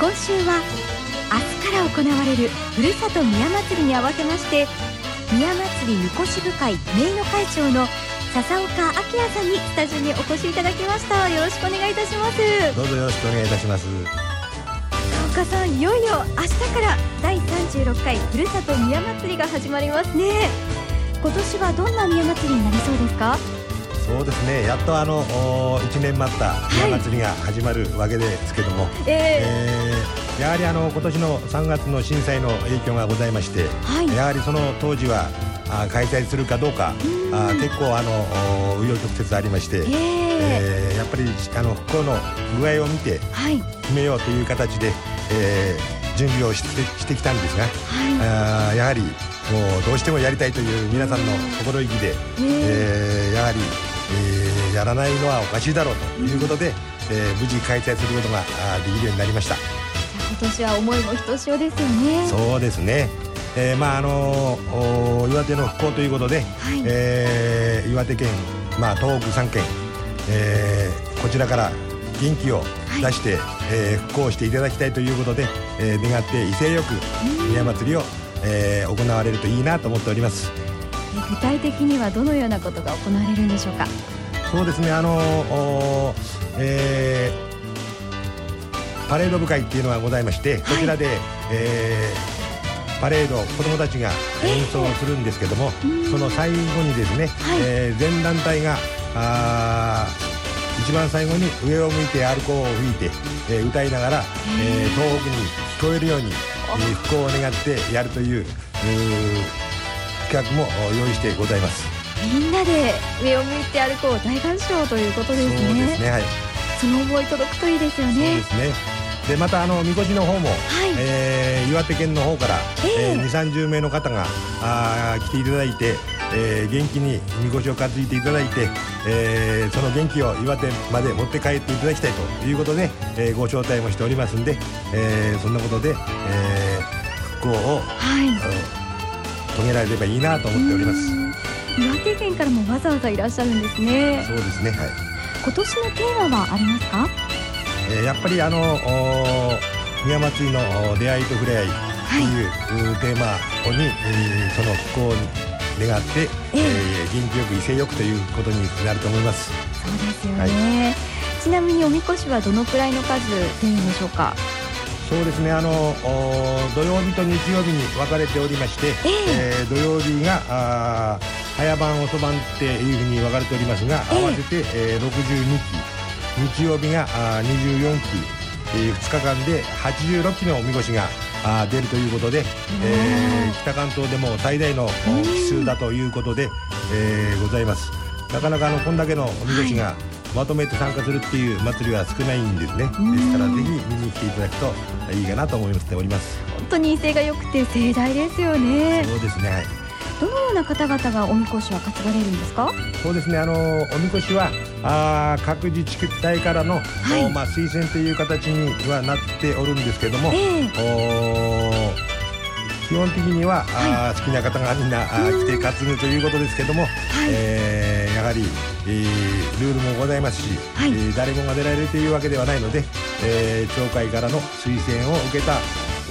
今週は明日から行われるふるさと宮祭りに合わせまして宮祭りみこし部会名誉会長の笹岡明さんにスタジオにお越しいただきました。よろしくお願いいたします。どうぞよろしくお願いいたします。笹岡さんいよいよ明日から第36回ふるさと宮祭りが始まりますね。今年はどんな宮祭りになりそうですか？そうですね。やっとあの1年待った宮祭りが始まるわけですけども、はい、え。ー、えー、やはりあの今年の3月の震災の影響がございまして、はい、やはりその当時はあ開催するかどうかあ結構あの紆余曲折ありまして、えー、えー、やっぱりあの復興の具合を見て決めようという形で、えー、準備をしてしてきたんですが、はい、あやはりもうどうしてもやりたいという皆さんの心意気で、えー、やはり、えー、やらないのはおかしいだろうということで、えー、無事開催することができるようになりました。今年は思いもひとしおですよね。そうですね。えー、まああの岩手の復興ということで、はい、えー、岩手県、まあ、東北3県、えー、こちらから元気を出して、はい、えー、復興していただきたいということで、えー、願って威勢よく宮祭りを、えー、行われるといいなと思っております具体的にはどのようなことが行われるんでしょうか？そうですね。あのえー、パレード部会っていうのがございまして、こちらで、えーパレード子どもたちが演奏するんですけども、その最後にですね、はい、えー、全団体があ一番最後に上を向いてアルコールを吹いて、えー、歌いながら、えー、東北に聞こえるように、えー、復興を願ってやるという企画も用意してございます。みんなで上を向いて歩こう大合唱ということですね。そうですねはい。その思い届くといいですよね。そうですね。でまたあのみこしの方も、はい。えー、岩手県の方から、えー、2 3 0名の方があ来ていただいて、えー、元気にみこしを担いでいただいて、えー、その元気を岩手まで持って帰っていただきたいということで、えー、ご招待もしておりますんで、えー、そんなことで、えー、復興を、はい、遂げられればいいなと思っております。岩手県からもわざわざいらっしゃるんですね。そうですねはい。今年のテーマはありますか？えー、やっぱりあの宮祭りの出会いと触れ合いという、テーマに、えー、その復興を願って、えー、えー、元気よく威勢よくということになると思います。そうですよね、はい、ちなみにおみこしはどのくらいの数出るんでしょうか？そうですね。あの土曜日と日曜日に分かれておりまして、えー、えー、土曜日があ早晩遅番っていうふうに分かれておりますが、合わせて、えー、62期日曜日が24期、えー、2日間で86期のおみこしがあ出るということで、えー、北関東でも最大の期数だということで、えー、ございます。なかなかあのこんだけのおみこしがまとめて参加するっていう祭りは少ないんですね。ですからぜひ見に来ていただくといいかなと思っております。本当に威勢が良くて盛大ですよね。そうですね。はいどのような方々がおみこしは担がれるんですか？そうですね。あのおみこしはあ各自治体からの、はい、まあ、推薦という形にはなっておるんですけども、えー、基本的には、はい、あ好きな方がみんなあ来て担ぐということですけども、はい、えー、やはり、えー、ルールもございますし、はい、えー、誰もが出られるというわけではないので、えー、町会からの推薦を受けた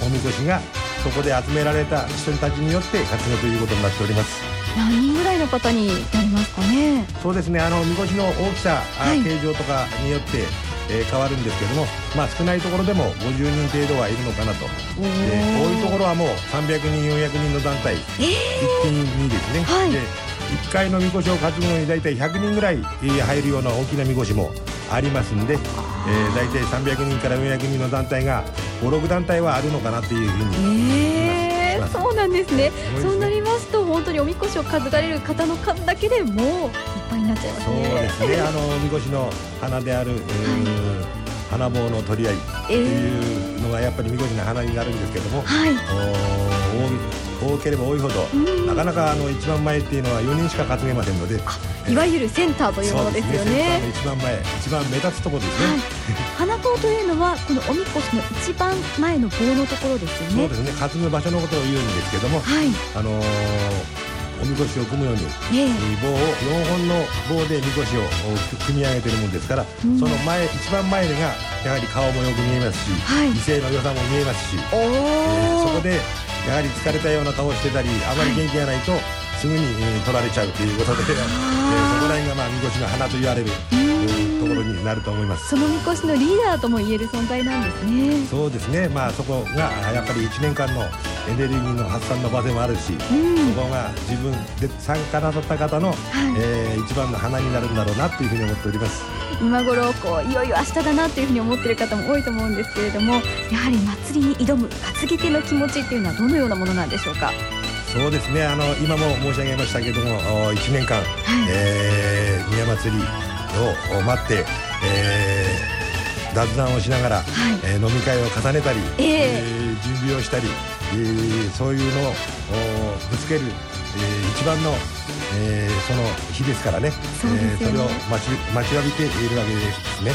おみこしがそこで集められた人たちによって活動ということになっております。何人ぐらいの方になりますかね。そうですね。あのみこしの大きさ、はい、形状とかによってえー、変わるんですけども、まあ、少ないところでも50人程度はいるのかなと、えー、多いところはもう300人400人の団体、えー、一気にですね、はい、で1回のみこしを担ぐのに大体100人ぐらい入るような大きなみこしもありますんで、えー、大体300人から400人の団体が56団体はあるのかなというふうに。えー、そうなんですね、ね、そうなりますと本当におみこしを担がれる方の数だけでもういっぱいになっちゃいますね。そうですね。あのみこしの花である、はい、花棒の取り合いっていうのがやっぱりみこしの花になるんですけども、はい、多ければ多いほど、なかなかあの一番前っていうのは4人しか担げませんのでいわゆるセンターというものですよね、ね、一番前一番目立つところですね、はい、花棒というのはこのおみこしの一番前の棒のところですよね。そうですね担ぐ場所のことを言うんですけども、はい、あのーおみこしを組むように、えー、棒を4本の棒でみこしを組み上げてるもんですから、うん、その前一番前がやはり顔もよく見えますし、はい、威勢の良さも見えますし、えー、そこでやはり疲れたような顔をしてたりあまり元気がないと、はい。すぐに、取られちゃうということで、えー、そこら辺がまあみこしの花と言われるところになると思います。そのみこしのリーダーとも言える存在なんですね。そうですね。まあそこがやっぱり1年間のエネルギーの発散の場でもあるし、うん、そこが自分で参加なさった方の、はい、えー、一番の花になるんだろうなというふうに思っております。今頃こういよいよ明日だなというふうに思っている方も多いと思うんですけれどもやはり祭りに挑む担ぎ手の気持ちっていうのはどのようなものなんでしょうか？そうですね。あの今も申し上げましたけども1年間、はい、えー、宮祭りを待って、えー、雑談をしながら、はい、えー、飲み会を重ねたり、えー、えー、準備をしたり、えー、そういうのをぶつける、えー、一番の、えー、その日ですからね。そね、えー、それを待ち待ちわびているわけですね。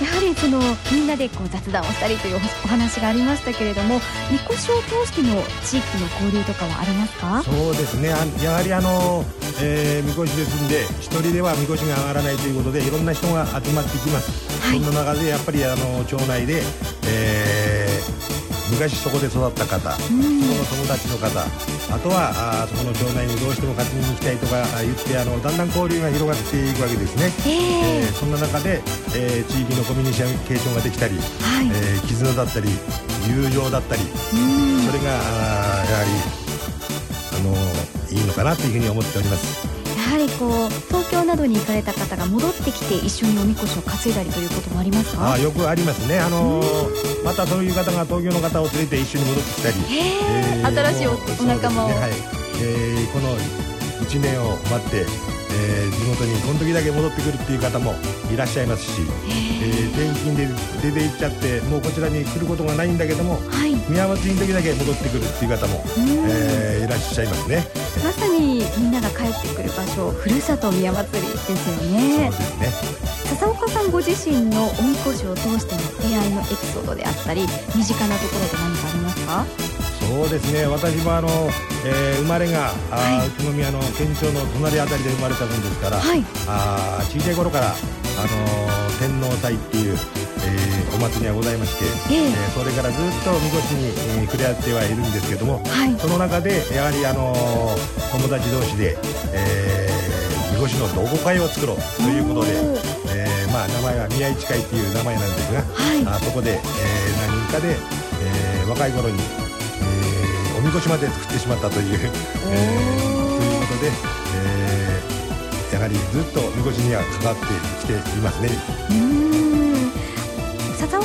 やはりそのみんなでこう雑談をしたりというお話がありましたけれどもみこしを通しての地域の交流とかはありますか？そうですね。やはりあの、えー、みこしですんで一人ではみこしが上がらないということでいろんな人が集まってきます、はい、その中でやっぱりあの町内で、えー昔そこで育った方、その友達の方あとはあそこの町内にどうしても担ぎに行きたいとか言ってあのだんだん交流が広がっていくわけですね、えー、えー、そんな中で、えー、地域のコミュニケーションができたり、はい、えー、絆だったり友情だったりそれがやはりあのいいのかなというふうに思っております。やはりこう東京などに行かれた方が戻ってきて一緒におみこしを担いだりということもありますか？あよくありますね。あのー、またそういう方が東京の方を連れて一緒に戻ってきたり、えー、新しいお仲間を、ね、はい。えー、この1年を待ってえー、地元にこの時だけ戻ってくるっていう方もいらっしゃいますし、えー、転勤で出て行っちゃってもうこちらに来ることがないんだけども、はい、宮祭りの時だけ戻ってくるっていう方も、えー、いらっしゃいますねまさにみんなが帰ってくる場所ふるさと宮祭りですよね。そうですね笹岡さんご自身のおみこしを通しての出会いのエピソードであったり身近なところで何かありますか？そうですね。私もあの、えー、生まれが、はい、宇都宮の県庁の隣あたりで生まれたもんですから、はい、あ小さい頃から、あのー、天皇祭っていう、えー、お祭りがございまして、えー、えー、それからずっとみこしに、えー、触れ合ってはいるんですけども、はい、その中でやはり、あのー、友達同士で、えー、みこしの同好会を作ろうということで、えーまあ、名前は宮市会っていう名前なんですが、はい、あそこで、えー、何人かで、えー、若い頃におみこしまで作ってしまったという、えー、ということで、えー、やはりずっとみこしには関わってきていますね。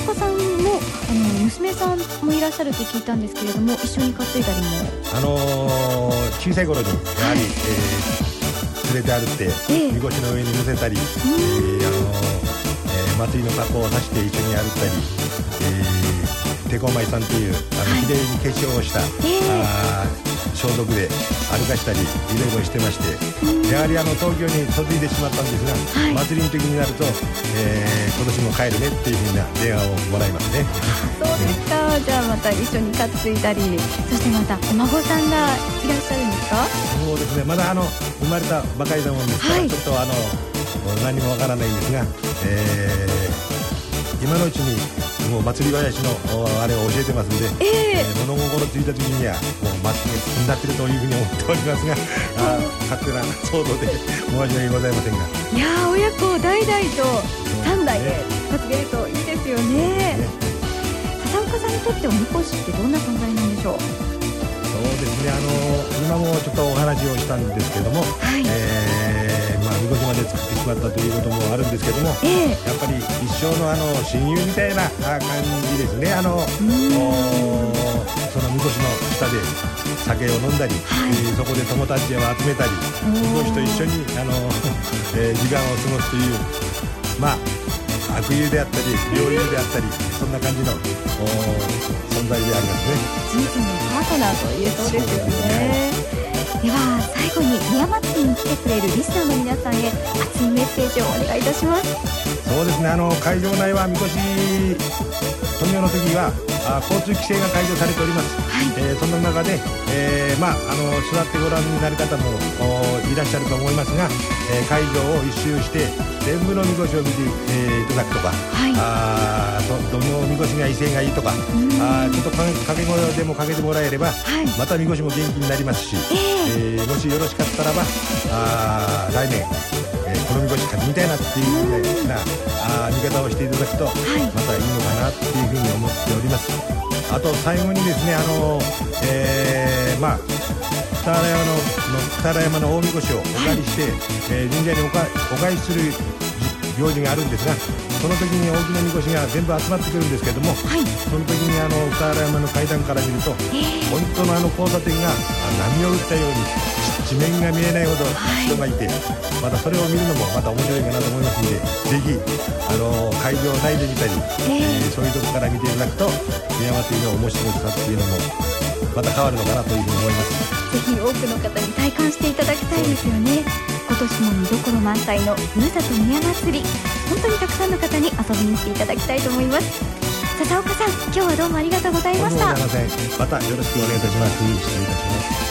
笹岡さんもあの娘さんもいらっしゃると聞いたんですけれども一緒に担いだりも？あのー、小さい頃にやはり、はい、えー、連れて歩って、えー、みこしの上に乗せたり、えー、あのー、えー、祭りの格好をさして一緒に歩ったり、えー手こまいさんというあの、綺麗に化粧をした、えー、あ消毒で歩かしたりいろいろしてまして、やはりあの東京に嫁いでしまったんですが、はい、祭りの時になると、えー、今年も帰るねっていうふうな電話をもらいますね。そうですか、じゃあまた一緒に担いだりそしてまたお孫さんがいらっしゃるんですか？そうですね。まだあの生まれたばかりなもんですから、はい、ちょっとあの何もわからないんですが、えー、今のうちにもう祭り林のあれを教えてますんで、えー、えー、物心ついた時にはもう祭りが進んだってるというふうに思っておりますが あ勝手な想像で申し訳ございませんが。いや親子代々と3代で担げるといいですよね。ね笹岡さんにとっておみこしってどんな存在なんでしょう？そうですね。あの今もちょっとお話をしたんですけども、はい、えーみこしまで作ってしまったということもあるんですけども、えー、やっぱり一生のあの親友みたいな感じですね。あのそのみこしの下で酒を飲んだり、はい、えー、そこで友達を集めたりみこしと一緒にあの、えー、時間を過ごすというまあ悪友であったり良友であったりそんな感じの存在でありますね。人生のパートナーと言えそうですよねでは最後に宮祭りに来てくれるリスナーの皆さんへ熱いメッセージをお願いいたします。そうですね。あの会場内はみこし富雄の時はあ交通規制が解除されております、はい、えー、その中で、えー、まあ、あの座ってご覧になる方もいらっしゃると思いますが、えー、会場を一周して全部のみこしを見て、えー、いただくとか、はい、あどのみこしが威勢がいいとか、あちょっと掛け声でもかけてもらえれば、はい、またみこしも元気になりますし、えー、えー、もしよろしかったらばあ来年、えー、このみこし勝ちみたいなっていうふうなあ見方をしていただくと、はい、またいいのかなっていうふうに思っております。あと最後にですねあの、えー、まあ北原山の北原山の大みこしをお借りして、はい、えー、神社におかお返しする行事があるんですがその時に大きなみこしが全部集まってくるんですけども、はい、その時にあの北原山の階段から見ると、えー、本当のあの交差点が波を打ったように地面が見えないほど人がいて、はい、またそれを見るのもまた面白いかなと思いますのでぜひあの会場内で見たり、えー、えー、そういうとこから見ていただくと宮祭りの面白さっていうのもまた変わるのかなというふうに思いますぜひ多くの方に体感していただきたいですよね。今年も見どころ満載のふるさと宮祭り。本当にたくさんの方に遊びに来ていただきたいと思います。笹岡さん今日はどうもありがとうございました。またよろしくお願いいた。します失礼いたします。